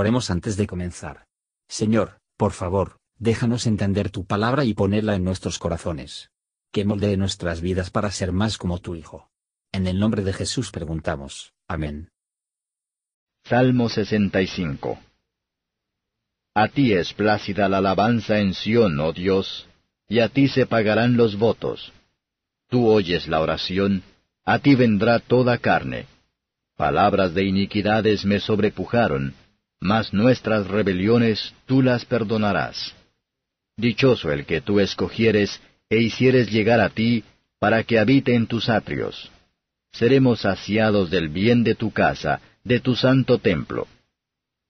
Oremos antes de comenzar. Señor, por favor, déjanos entender tu palabra y ponerla en nuestros corazones. Que moldee nuestras vidas para ser más como tu Hijo. En el nombre de Jesús preguntamos. Amén. Salmo 65 A ti es plácida la alabanza en Sión, oh Dios, y a ti se pagarán los votos. Tú oyes la oración, a ti vendrá toda carne. Palabras de iniquidades me sobrepujaron, mas nuestras rebeliones tú las perdonarás. Dichoso el que tú escogieres e hicieres llegar a ti, para que habite en tus atrios. Seremos saciados del bien de tu casa, de tu santo templo.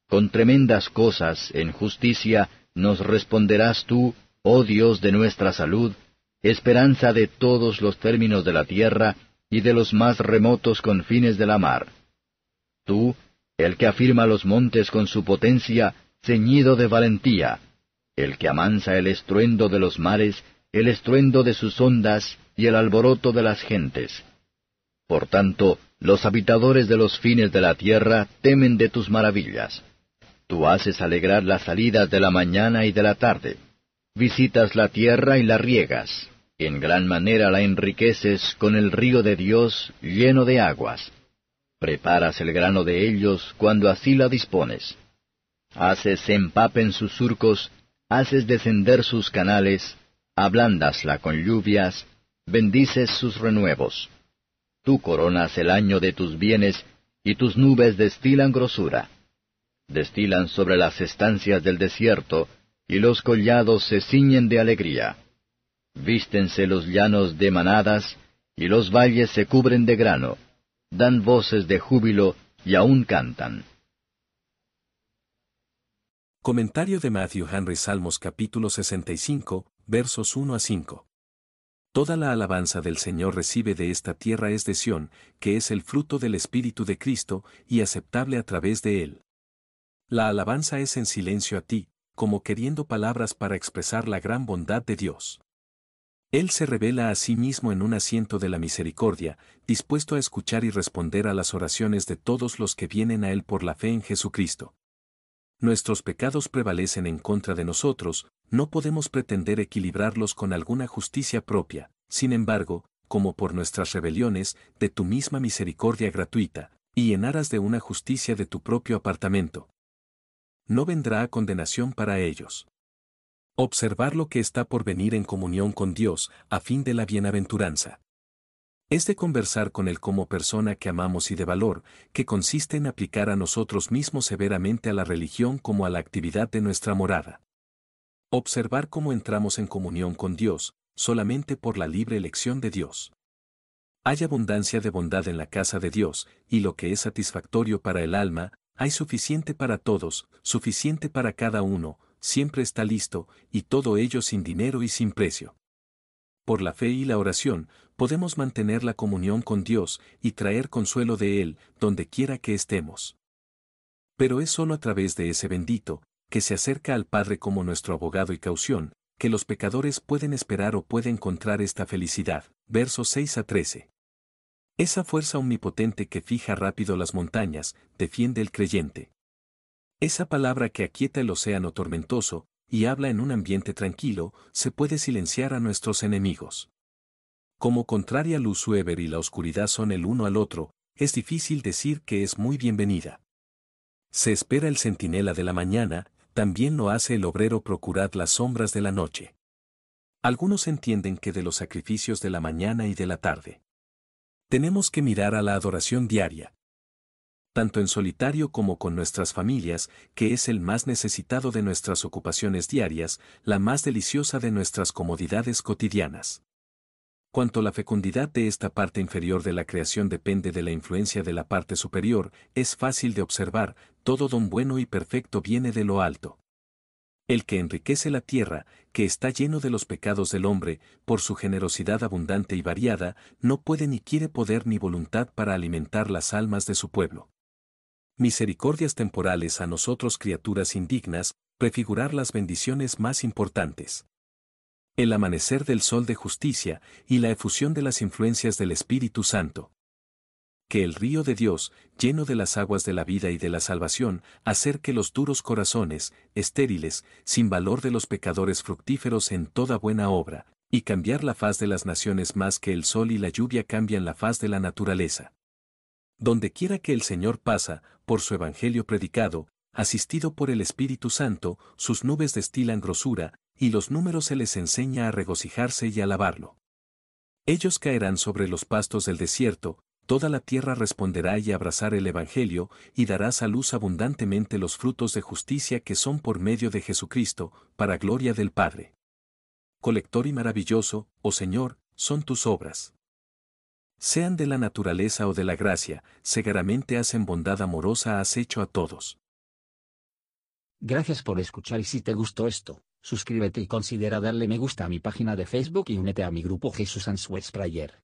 Con tremendas cosas, en justicia, nos responderás tú, oh Dios de nuestra salud, esperanza de todos los términos de la tierra y de los más remotos confines de la mar. Tú, el que afirma los montes con su potencia, ceñido de valentía, el que amansa el estruendo de los mares, el estruendo de sus ondas y el alboroto de las gentes. Por tanto, los habitadores de los fines de la tierra temen de tus maravillas. Tú haces alegrar las salidas de la mañana y de la tarde. Visitas la tierra y la riegas. En gran manera la enriqueces con el río de Dios lleno de aguas. Preparas el grano de ellos cuando así la dispones. Haces empapen sus surcos, haces descender sus canales, ablandasla con lluvias, bendices sus renuevos. Tú coronas el año de tus bienes, y tus nubes destilan grosura. Destilan sobre las estancias del desierto, y los collados se ciñen de alegría. Vístense los llanos de manadas, y los valles se cubren de grano dan voces de júbilo y aún cantan. Comentario de Matthew Henry Salmos capítulo 65, versos 1 a 5. Toda la alabanza del Señor recibe de esta tierra es de Sión, que es el fruto del Espíritu de Cristo, y aceptable a través de él. La alabanza es en silencio a ti, como queriendo palabras para expresar la gran bondad de Dios. Él se revela a sí mismo en un asiento de la misericordia, dispuesto a escuchar y responder a las oraciones de todos los que vienen a Él por la fe en Jesucristo. Nuestros pecados prevalecen en contra de nosotros, no podemos pretender equilibrarlos con alguna justicia propia, sin embargo, como por nuestras rebeliones, de tu misma misericordia gratuita, y en aras de una justicia de tu propio apartamento. No vendrá a condenación para ellos. Observar lo que está por venir en comunión con Dios, a fin de la bienaventuranza. Es de conversar con Él como persona que amamos y de valor, que consiste en aplicar a nosotros mismos severamente a la religión como a la actividad de nuestra morada. Observar cómo entramos en comunión con Dios, solamente por la libre elección de Dios. Hay abundancia de bondad en la casa de Dios, y lo que es satisfactorio para el alma, hay suficiente para todos, suficiente para cada uno, siempre está listo, y todo ello sin dinero y sin precio. Por la fe y la oración, podemos mantener la comunión con Dios y traer consuelo de Él, donde quiera que estemos. Pero es sólo a través de ese bendito, que se acerca al Padre como nuestro abogado y caución, que los pecadores pueden esperar o pueden encontrar esta felicidad. Versos 6 a 13. Esa fuerza omnipotente que fija rápido las montañas, defiende el creyente. Esa palabra que aquieta el océano tormentoso, y habla en un ambiente tranquilo, se puede silenciar a nuestros enemigos. Como contraria luz Weber y la oscuridad son el uno al otro, es difícil decir que es muy bienvenida. Se espera el centinela de la mañana, también lo hace el obrero procurad las sombras de la noche. Algunos entienden que de los sacrificios de la mañana y de la tarde. Tenemos que mirar a la adoración diaria, tanto en solitario como con nuestras familias, que es el más necesitado de nuestras ocupaciones diarias, la más deliciosa de nuestras comodidades cotidianas. Cuanto la fecundidad de esta parte inferior de la creación depende de la influencia de la parte superior, es fácil de observar, todo don bueno y perfecto viene de lo alto. El que enriquece la tierra, que está lleno de los pecados del hombre, por su generosidad abundante y variada, no puede ni quiere poder ni voluntad para alimentar las almas de su pueblo misericordias temporales a nosotros criaturas indignas, prefigurar las bendiciones más importantes. El amanecer del sol de justicia y la efusión de las influencias del Espíritu Santo. que el río de Dios, lleno de las aguas de la vida y de la salvación, acerque los duros corazones, estériles, sin valor de los pecadores fructíferos en toda buena obra, y cambiar la faz de las naciones más que el sol y la lluvia cambian la faz de la naturaleza. Donde quiera que el Señor pasa, por su evangelio predicado, asistido por el Espíritu Santo, sus nubes destilan grosura, y los números se les enseña a regocijarse y alabarlo. Ellos caerán sobre los pastos del desierto, toda la tierra responderá y abrazar el Evangelio, y darás a luz abundantemente los frutos de justicia que son por medio de Jesucristo, para gloria del Padre. Colector y maravilloso, oh Señor, son tus obras. Sean de la naturaleza o de la gracia, segaramente hacen bondad amorosa has hecho a todos. Gracias por escuchar y si te gustó esto, suscríbete y considera darle me gusta a mi página de Facebook y únete a mi grupo Jesús Answers Prayer.